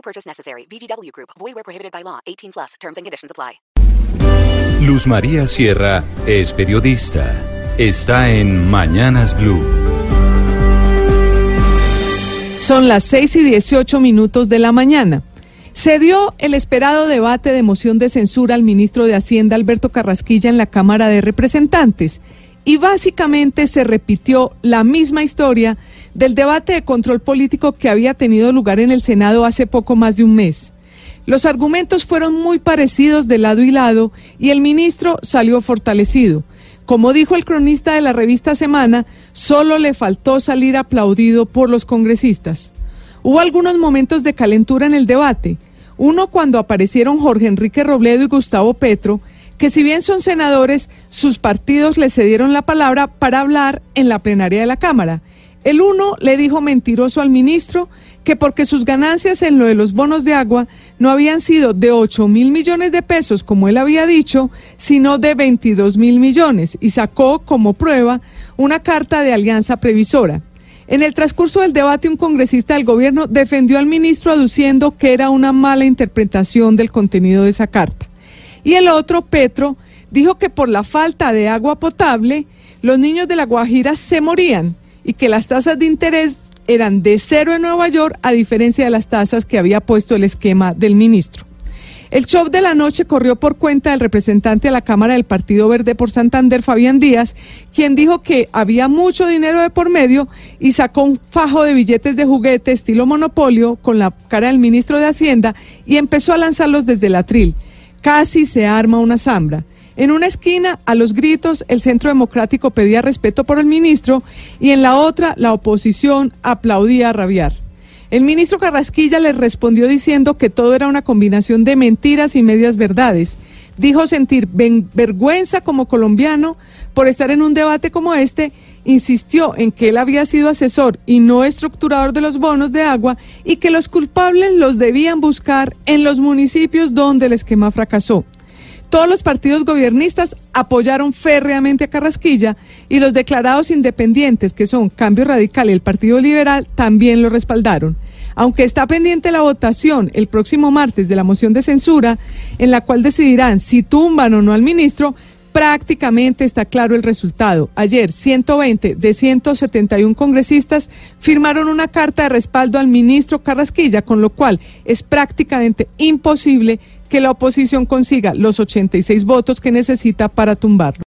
No purchase necessary. VGW Group. Void where prohibited by law. 18 plus. Terms and conditions apply. Luz María Sierra es periodista. Está en Mañanas Blue. Son las 6 y 18 minutos de la mañana. Se dio el esperado debate de moción de censura al ministro de Hacienda Alberto Carrasquilla en la Cámara de Representantes y básicamente se repitió la misma historia del debate de control político que había tenido lugar en el Senado hace poco más de un mes. Los argumentos fueron muy parecidos de lado y lado y el ministro salió fortalecido. Como dijo el cronista de la revista Semana, solo le faltó salir aplaudido por los congresistas. Hubo algunos momentos de calentura en el debate. Uno cuando aparecieron Jorge Enrique Robledo y Gustavo Petro, que si bien son senadores, sus partidos le cedieron la palabra para hablar en la plenaria de la Cámara. El uno le dijo mentiroso al ministro que porque sus ganancias en lo de los bonos de agua no habían sido de 8 mil millones de pesos, como él había dicho, sino de 22 mil millones, y sacó como prueba una carta de alianza previsora. En el transcurso del debate, un congresista del gobierno defendió al ministro aduciendo que era una mala interpretación del contenido de esa carta. Y el otro, Petro, dijo que por la falta de agua potable, los niños de la Guajira se morían y que las tasas de interés eran de cero en Nueva York, a diferencia de las tasas que había puesto el esquema del ministro. El show de la noche corrió por cuenta del representante de la Cámara del Partido Verde por Santander, Fabián Díaz, quien dijo que había mucho dinero de por medio y sacó un fajo de billetes de juguete estilo monopolio con la cara del ministro de Hacienda y empezó a lanzarlos desde el atril. Casi se arma una zambra. En una esquina, a los gritos, el Centro Democrático pedía respeto por el ministro y en la otra, la oposición aplaudía a rabiar. El ministro Carrasquilla le respondió diciendo que todo era una combinación de mentiras y medias verdades. Dijo sentir vergüenza como colombiano por estar en un debate como este. Insistió en que él había sido asesor y no estructurador de los bonos de agua y que los culpables los debían buscar en los municipios donde el esquema fracasó. Todos los partidos gobiernistas apoyaron férreamente a Carrasquilla y los declarados independientes, que son Cambio Radical y el Partido Liberal, también lo respaldaron. Aunque está pendiente la votación el próximo martes de la moción de censura, en la cual decidirán si tumban o no al ministro, prácticamente está claro el resultado. Ayer, 120 de 171 congresistas firmaron una carta de respaldo al ministro Carrasquilla, con lo cual es prácticamente imposible que la oposición consiga los 86 votos que necesita para tumbarlo.